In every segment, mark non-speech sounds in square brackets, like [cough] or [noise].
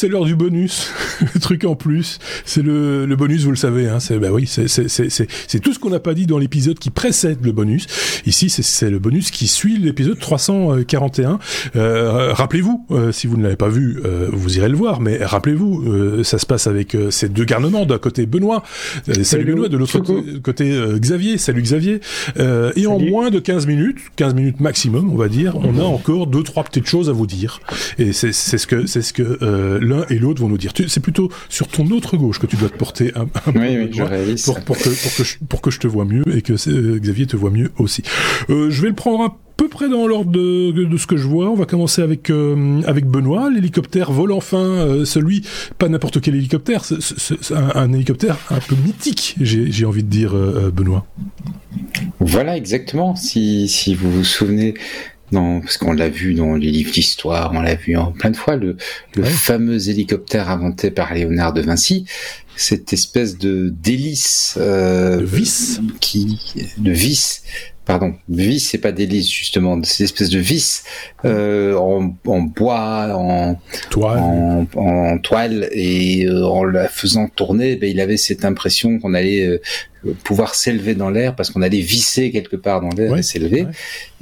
c'est l'heure du bonus. [laughs] le truc en plus, c'est le, le bonus, vous le savez. Hein, c'est bah oui, c'est tout ce qu'on n'a pas dit dans l'épisode qui précède le bonus. Ici, c'est le bonus qui suit l'épisode 341. Euh, rappelez-vous, euh, si vous ne l'avez pas vu, euh, vous irez le voir. Mais rappelez-vous, euh, ça se passe avec ces deux garnements. D'un côté Benoît, salut, Benoît, de l'autre côté Xavier, salut Xavier. et en moins de 15 minutes, 15 minutes maximum, on va dire, on a encore deux trois petites choses à vous dire. Et c'est ce que c'est ce que l'un et l'autre vont nous dire. C'est plutôt sur ton autre gauche que tu dois te porter un, un oui, oui, je pour, pour, que, pour, que je, pour que je te vois mieux et que Xavier te voit mieux aussi. Euh, je vais le prendre à peu près dans l'ordre de, de, ce que je vois. On va commencer avec euh, avec Benoît. L'hélicoptère vole enfin. Euh, celui, pas n'importe quel hélicoptère, c'est un, un, hélicoptère un peu mythique. J'ai envie de dire, euh, Benoît. Voilà, exactement. Si, si vous vous souvenez non, parce qu'on l'a vu dans les livres d'histoire, on l'a vu en plein de fois, le, le fameux hélicoptère inventé par Léonard de Vinci, cette espèce de délice euh, de vis. qui de vis pardon vis c'est pas délice justement cette espèce de vis euh, en, en, bois en toile. en, en toile et euh, en la faisant tourner ben, il avait cette impression qu'on allait euh, pouvoir s'élever dans l'air parce qu'on allait visser quelque part dans l'air et s'élever.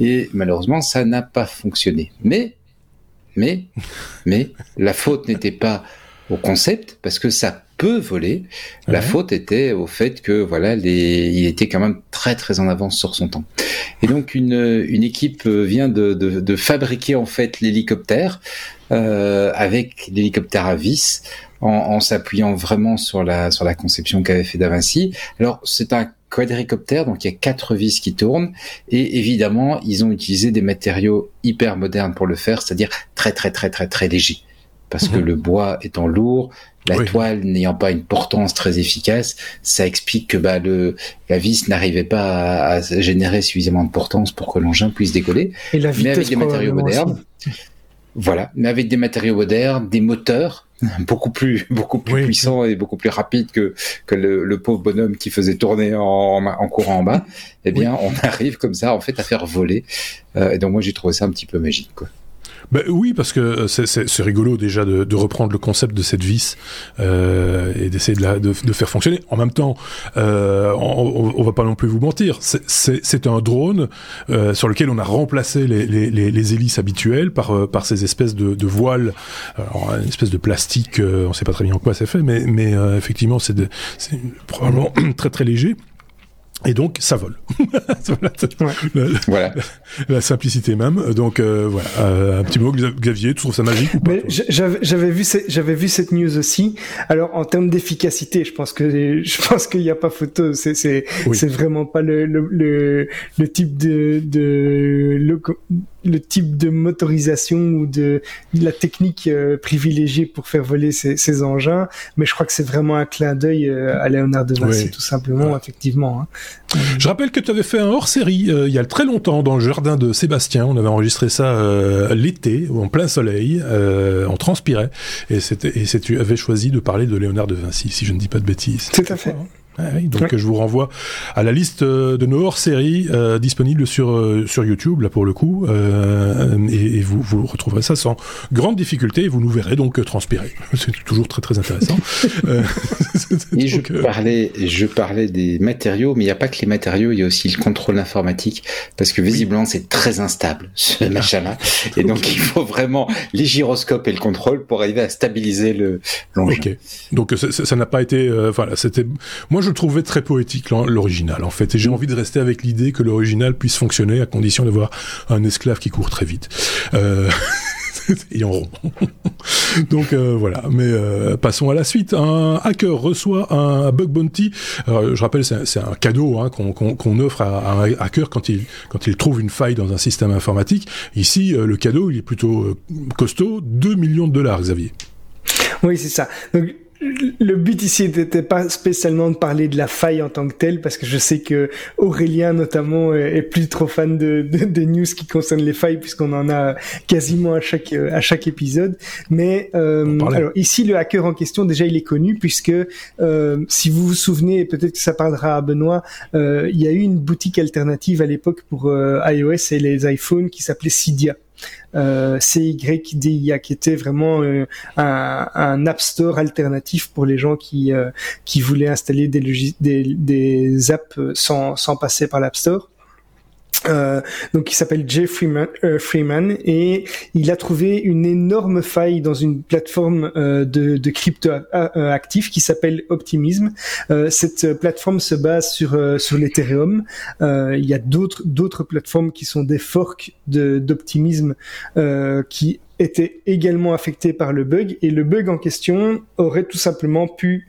Et malheureusement ça n'a pas fonctionné. Mais mais mais la faute n'était pas au concept parce que ça peut voler. La faute était au fait que voilà, les, il était quand même très très en avance sur son temps. Et donc une, une équipe vient de, de, de fabriquer en fait l'hélicoptère euh, avec l'hélicoptère à vis en, en s'appuyant vraiment sur la sur la conception qu'avait fait Da Vinci. Alors c'est un quadricoptère, donc il y a quatre vis qui tournent, et évidemment ils ont utilisé des matériaux hyper modernes pour le faire, c'est-à-dire très très très très très légers parce que mhm. le bois étant lourd, la toile n'ayant pas une portance très efficace, ça explique que bah, le, la vis n'arrivait pas à, générer suffisamment de portance pour que l'engin puisse décoller. Et la mais avec des matériaux modernes. Voilà, mais avec des matériaux modernes, des moteurs [laughs] beaucoup plus beaucoup plus puissants et beaucoup plus rapides que que le, le, pauvre bonhomme qui faisait tourner en, en courant en bas. Eh bien, on [laughs] arrive comme ça en fait à faire voler. Euh, et donc moi j'ai trouvé ça un petit peu magique quoi. Ben oui, parce que euh, c'est rigolo déjà de, de, reprendre le concept de cette vis euh, et d'essayer de, de, de, faire fonctionner. En même temps, euh, on, on, va pas non plus vous mentir, c'est un drone euh, sur lequel on a remplacé les, les, les, les hélices habituelles par, euh, par ces espèces de, de voiles, alors, une espèce de plastique, euh, on sait pas très bien en quoi c'est fait, mais, mais effectivement c'est probablement [clears throat] très très léger. Et donc, ça vole. [laughs] voilà. La, simplicité même. Donc, euh, voilà. Euh, un petit mot, Xavier, tu trouves ça magique ou pas J'avais vu, j'avais vu cette news aussi. Alors, en termes d'efficacité, je pense que je pense qu'il n'y a pas photo. C'est c'est c'est vraiment pas le le, le, le type de de le, le type de motorisation ou de, la technique euh, privilégiée pour faire voler ces, ces, engins, mais je crois que c'est vraiment un clin d'œil euh, à Léonard de Vinci, tout simplement, effectivement. Hein. Je rappelle que tu avais fait un hors-série euh, il y a très longtemps dans le jardin de Sébastien. On avait enregistré ça l'été, en plein soleil, on transpirait, et, et tu avais choisi de parler de Léonard de Vinci, si je ne dis pas de bêtises. Tout à fait. Ah donc je vous renvoie à la liste euh, de nos hors-séries euh, disponibles sur euh, sur YouTube là pour le coup euh, et, et, vous vous retrouverez ça sans grande difficulté et vous nous verrez donc transpirer. [laughs] C'est toujours très très intéressant. [laughs] et [laughs] je parlais je parlais des matériaux mais il n'y a pas que les matériaux, il y a aussi le contrôle informatique parce que visiblement c'est très instable ce ah. machin-là et donc il faut vraiment les gyroscopes et le contrôle pour arriver à stabiliser le l'engin. Ok. Donc ça n'a pas été voilà, c'était moi je je trouvais très poétique l'original en fait, et j'ai envie de rester avec l'idée que l'original puisse fonctionner à condition d'avoir un esclave qui court très vite. Euh... [laughs] et en rond. [laughs] Donc euh, voilà, mais euh, passons à la suite. Un hacker reçoit un bug bounty. je rappelle, c'est un, cadeau hein, qu'on offre à, un hacker quand il quand trouve une faille dans un système informatique. Ici, euh, le cadeau, il est plutôt costaud, 2 millions de dollars, Xavier. Oui, c'est ça. Le but ici n'était pas spécialement de parler de la faille en tant que telle, parce que je sais que Aurélien notamment est plus trop fan de, de, news qui concernent les failles, puisqu'on en a quasiment à chaque à chaque épisode. Mais euh, alors ici, le hacker en question, déjà, il est connu puisque euh, si vous vous souvenez, peut-être que ça parlera à Benoît, euh, il y a eu une boutique alternative à l'époque pour iOS et les iPhones qui s'appelait Cydia. Euh, CYDIA, qui était vraiment euh, un, App Store alternatif pour les gens qui qui voulaient installer des, des, des apps sans sans passer par l'App Store. Euh, donc il s'appelle Jay Freeman, euh, Freeman, et il a trouvé une énorme faille dans une plateforme euh, de, de, crypto euh, actif qui s'appelle Optimism. Cette plateforme se base sur sur l'Ethereum. il y a d'autres d'autres plateformes qui sont des forks d'Optimism qui étaient également affectés par le bug et le bug en question aurait tout simplement pu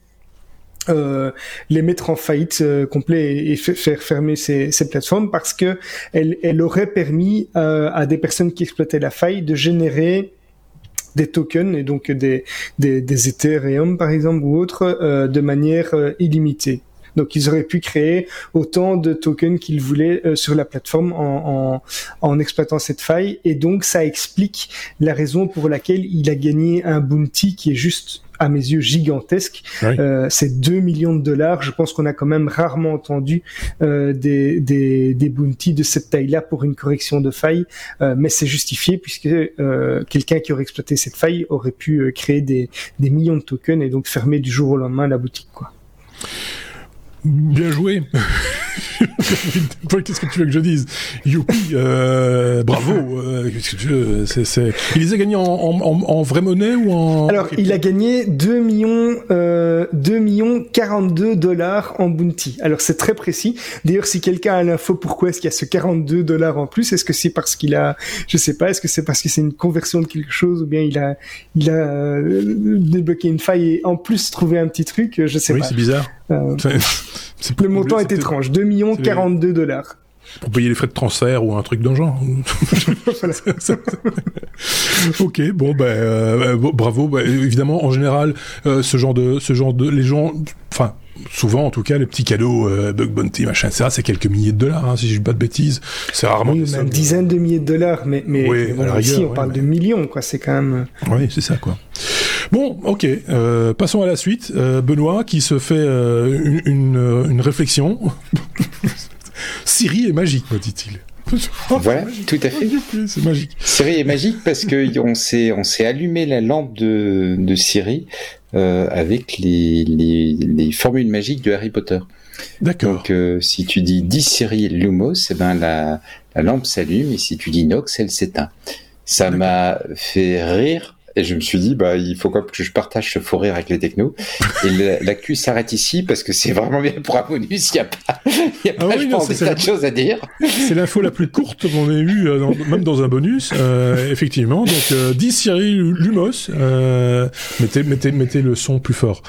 euh, les mettre en faillite euh, complet et, faire fermer ces, ces, plateformes parce que elle, aurait permis euh, à des personnes qui exploitaient la faille de générer des tokens et donc des, des, des Ethereum par exemple ou autres de manière illimitée. Donc ils auraient pu créer autant de tokens qu'ils voulaient sur la plateforme en, en, en, exploitant cette faille. Et donc ça explique la raison pour laquelle il a gagné un bounty qui est juste à mes yeux gigantesque. Euh, c'est 2 millions de dollars. Je pense qu'on a quand même rarement entendu euh, des, des, des bounties de cette taille-là pour une correction de faille, euh, mais c'est justifié puisque euh, quelqu'un qui aurait exploité cette faille aurait pu euh, créer des, des millions de tokens et donc fermer du jour au lendemain la boutique. Quoi. Bien joué. [laughs] Qu'est-ce que tu veux que je dise? Youpi, euh, bravo. Euh, Il les a gagnés en, en, en, vraie monnaie ou en Alors, il a gagné 2 millions, euh, 2 millions 42 dollars en bounty. Alors, c'est très précis. D'ailleurs, si quelqu'un a l'info, pourquoi est-ce qu'il y a ce 42 dollars en plus? Est-ce que c'est parce qu'il a, je sais pas, est-ce que c'est parce que c'est une conversion de quelque chose ou bien il a, il a euh, débloqué une faille et en plus trouvé un petit truc? Je sais pas. Oui, c'est bizarre. Euh, [laughs] le montant est étrange, 2 millions 42 dollars. Pour payer les frais de transfert ou un truc le genre. [laughs] [laughs] ok, bon ben euh, bravo. Ben, évidemment, en général, euh, ce genre de ce genre de les gens, enfin souvent en tout cas les petits cadeaux euh, bug bounty machin ça c'est quelques milliers de dollars hein, si je dis pas de bêtises c'est rarement oui, même dizaines de milliers de dollars mais mais, ici on parle de millions quoi c'est quand même oui c'est ça quoi Bon, ok. Euh, passons à la suite. Euh, Benoît qui se fait euh, une, une, euh, une, réflexion. [laughs] Siri est magique, me dit-il. voilà, tout à fait. C'est magique. Siri est magique parce que [laughs] on s'est on s'est allumé la lampe de, de Siri euh, avec les, les, les formules magiques de Harry Potter. D'accord. Donc euh, si tu dis 10 Siri Lumos, eh ben la, la lampe s'allume et si tu dis Nox, elle s'éteint. Ça m'a fait rire et je me suis dit, bah, il faut que je partage ce fou rire avec les technos. Et l'actu s'arrête ici parce que c'est vraiment bien pour un bonus. Il n'y a pas, y a pas ah oui, je pense, des tas de choses à dire. C'est l'info la plus courte qu'on ait eue, euh, même dans un bonus, euh, effectivement. Donc, euh, 10 Siri Lumos. Euh, mettez, mettez, mettez le son plus fort.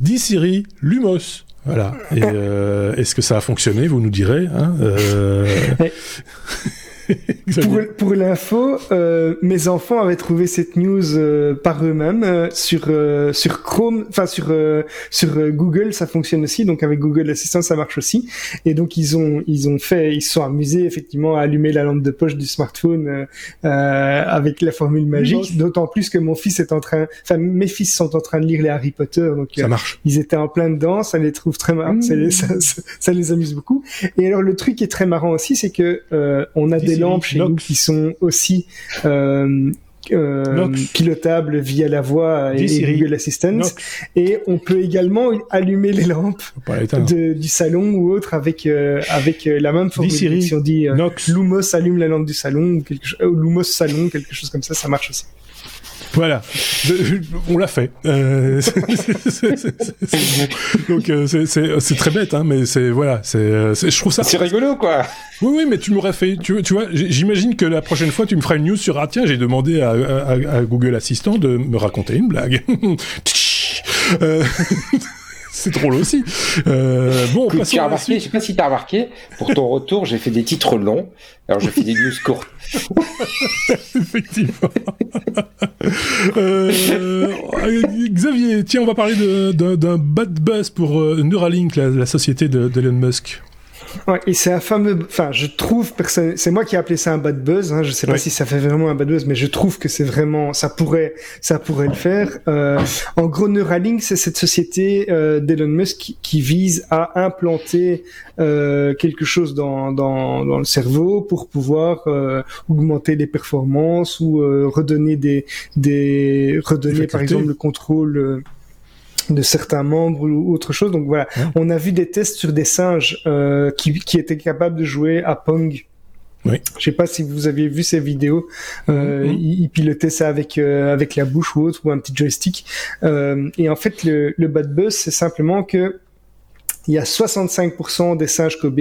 10 Siri Lumos. Voilà. Et euh, est-ce que ça a fonctionné? Vous nous direz. Hein euh... [laughs] pour, pour l'info, euh, mes enfants avaient trouvé cette news euh, par eux-mêmes euh, sur euh, sur Chrome, enfin sur sur Google, ça fonctionne aussi. Donc avec Google Assistant, ça marche aussi. Et donc ils ont ils ont fait, ils se sont amusés effectivement à allumer la lampe de poche du smartphone avec la formule magique. D'autant plus que mon fils est en train, enfin mes fils sont en train de lire les Harry Potter, donc ça marche. Ils étaient en plein dedans, ça les trouve très marrants, ça, les, ça, ça, les amuse beaucoup. Et alors le truc qui est très marrant aussi, c'est que on a des lampes chez nous qui sont aussi euh, euh, pilotables via la voix et, Google Assistant. Et on peut également allumer les lampes de, du salon ou autre avec euh, avec euh, la même formule. Si on dit Lumos allume la lampe du salon ou quelque chose, Lumos salon, quelque chose comme ça, ça marche aussi. Voilà, on l'a fait. Euh, [laughs] Donc euh, c'est très bête, hein, mais c'est voilà, c'est euh, je trouve ça. C'est rigolo quoi. Oui oui, mais tu m'aurais fait, tu, tu vois, j'imagine que la prochaine fois tu me feras une news sur ah tiens j'ai demandé à, à, Google Assistant de me raconter une blague. [laughs] euh, [laughs] [laughs] c'est drôle aussi. Euh, bon, Écoute, tu as remarqué, je sais pas si tu as remarqué, pour ton retour, j'ai fait des titres longs. Alors, je fais des news courtes. [laughs] Effectivement. euh, Xavier, tiens, on va parler d'un bad buzz pour euh, Neuralink, la, la société d'Elon Musk. Ouais, et c'est un fameux, enfin, je trouve, c'est moi qui ai appelé ça un bad buzz. Hein, je sais pas si ça fait vraiment un bad buzz, mais je trouve que c'est vraiment, ça pourrait, ça pourrait le faire. Euh, en gros, Neuralink, c'est cette société euh, d'Elon Musk qui, qui, vise à implanter euh, quelque chose dans, dans, dans le cerveau pour pouvoir euh, augmenter les performances ou euh, redonner des, des redonner par exemple le contrôle euh, de certains membres ou autre chose. Donc voilà, on a vu des tests sur des singes euh, qui, qui étaient capables de jouer à Pong. Oui. Je sais pas si vous aviez vu ces vidéos. Euh, mm-hmm. ils, pilotaient ça avec euh, avec la bouche ou autre ou un petit joystick. Euh, et en fait, le, le bad buzz, c'est simplement que il y a 65% des singes Kobe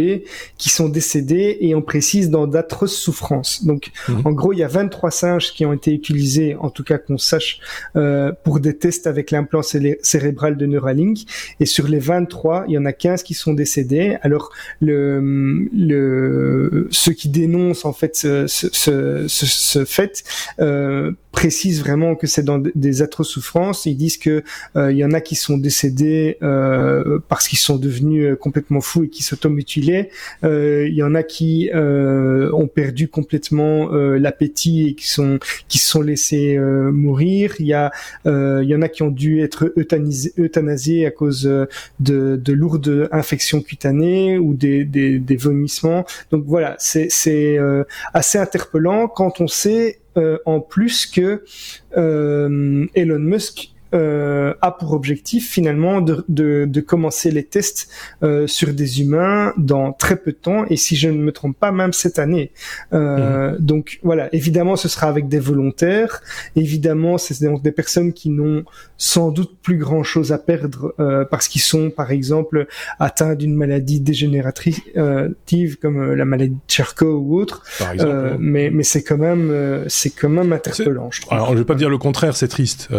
qui sont décédés et on précise dans d'atroces souffrances. Donc, mhm. en gros, il y a 23 singes qui ont été utilisés, en tout cas qu'on sache, euh, pour des tests avec l'implant cérébral de Neuralink. Et sur les 23, il y en a 15 qui sont décédés. Alors, le, le, ceux qui dénoncent en fait ce, ce, ce, ce fait euh, précisent vraiment que c'est dans des atroces souffrances. Ils disent que euh, il y en a qui sont décédés euh, parce qu'ils sont devenus euh, complètement fous et qui s'automutilaient. Euh, il y en a qui euh, ont perdu complètement l'appétit et qui sont qui se sont laissés mourir. Il y a il y en a qui ont dû être euthanasiés à cause de, de lourdes infections cutanées ou des, vomissements. Donc voilà, c'est assez interpellant quand on sait en plus que Elon Musk euh, a pour objectif finalement de, de, de commencer les tests euh, sur des humains dans très peu de temps et si je ne me trompe pas même cette année. Euh, mhm. Donc voilà, évidemment ce sera avec des volontaires, évidemment c'est donc des personnes qui n'ont sans doute plus grand chose à perdre euh, parce qu'ils sont par exemple atteints d'une maladie dégénérative comme la maladie de Charcot ou autre. mais mais c'est quand même c'est quand même interpellant. Je trouve. Alors je vais pas dire le contraire, c'est triste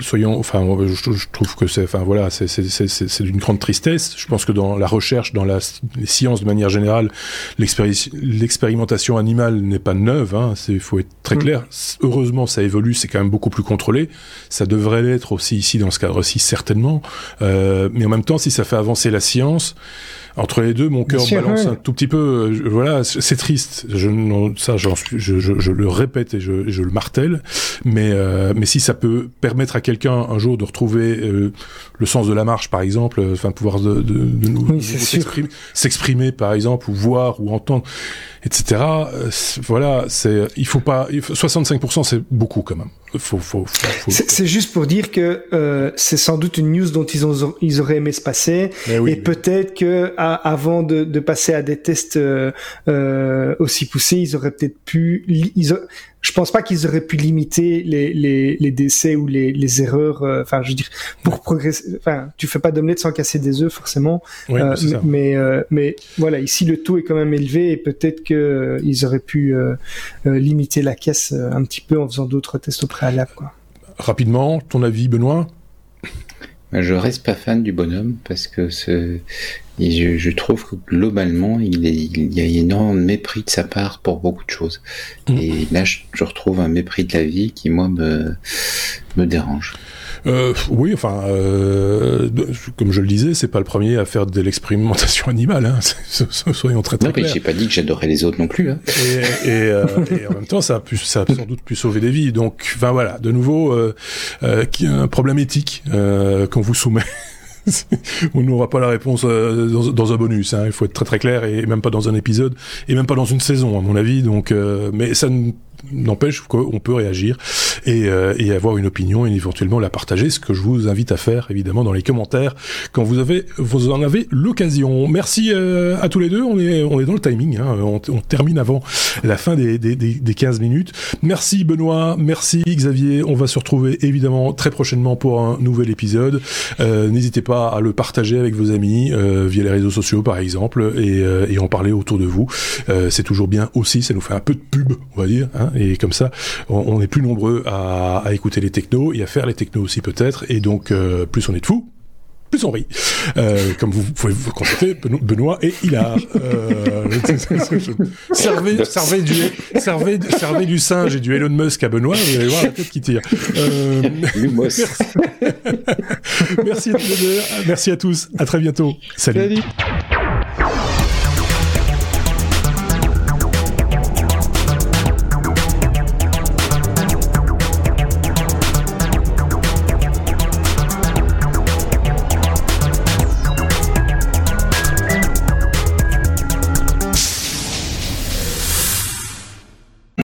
soyons, enfin, je, trouve que c'est, enfin voilà, c'est d'une grande tristesse. Je pense que dans la recherche, dans la, les sciences de manière générale, l'expérimentation animale n'est pas neuve. Hein, il faut être très mm. clair. Heureusement, ça évolue, c'est quand même beaucoup plus contrôlé. Ça devrait l'être aussi ici dans ce cadre-ci certainement. Euh, mais en même temps, si ça fait avancer la science, entre les deux, mon cœur balance un tout petit peu. Euh, voilà, c'est triste. Je, ça, je, je, le répète et je, le martèle. Mais, euh, mais si ça peut permettre à quelqu'un un jour de retrouver euh, le sens de la marche, par exemple, enfin pouvoir de, de, de nous s'exprimer, par exemple, ou voir ou entendre, etc. voilà, c'est il faut pas. 65%, c'est beaucoup quand même. Faut, faut, faut, c'est juste pour dire que euh, c'est sans doute une news dont ils ont ils auraient aimé se passer et peut-être que avant de, de, passer à des tests euh, euh, aussi poussés, ils auraient peut-être pu. Ils je pense pas qu'ils auraient pu limiter les, les, les décès ou les, les erreurs. Euh, enfin, je veux dire, pour progresser. Enfin, tu fais pas d'omelette sans casser des œufs, forcément. Euh, mais euh, mais voilà, ici le taux est quand même élevé et peut-être que ils auraient pu limiter la caisse un petit peu en faisant d'autres tests au préalable, quoi. Rapidement, ton avis, Benoît? Je reste pas fan du bonhomme parce que ce, je, je, trouve que globalement, il, est, il y a énormément de mépris de sa part pour beaucoup de choses. Mm. Et là, je, je, retrouve un mépris de la vie qui, moi, me, me dérange. Euh, oui, enfin, euh, comme je le disais, c'est pas le premier à faire de l'expérimentation animale. Hein. [laughs] Soyons très très non, clairs. j'ai pas dit que j'adorais les autres non plus. Hein. Et, et, euh, [laughs] et, en même temps, ça a, pu, ça a sans doute pu sauver des vies. Donc, enfin voilà, de nouveau, euh, euh, un problème éthique euh, qu'on vous soumet. [laughs] on n'aura pas la réponse dans, un bonus. Hein. Il faut être très très clair et même pas dans un épisode et même pas dans une saison à mon avis. Donc, euh, mais ça n'empêche qu'on peut réagir et, euh, et, avoir une opinion et éventuellement la partager, ce que je vous invite à faire évidemment dans les commentaires quand vous avez vous en avez l'occasion. Merci euh, à tous les deux, on est on est dans le timing, hein. on, on, termine avant la fin des, des, des, 15 minutes. Merci Benoît, merci Xavier, on va se retrouver évidemment très prochainement pour un nouvel épisode. Euh, N'hésitez pas à le partager avec vos amis euh, via les réseaux sociaux par exemple et, et en parler autour de vous. C'est toujours bien aussi, ça nous fait un peu de pub, on va dire. Hein et comme ça, on, est plus nombreux à, écouter les technos et à faire les technos aussi peut-être, et donc euh, plus on est de fous, plus on rit. Euh, comme vous pouvez vous constater, Benoît et Hilar. Euh, [laughs] servez, servez, du, servez, servez du singe et du Elon Musk à Benoît, vous allez voir la tête qui tire. Euh, [laughs] merci. merci à tous. Merci à tous. À très bientôt. Salut. Salut.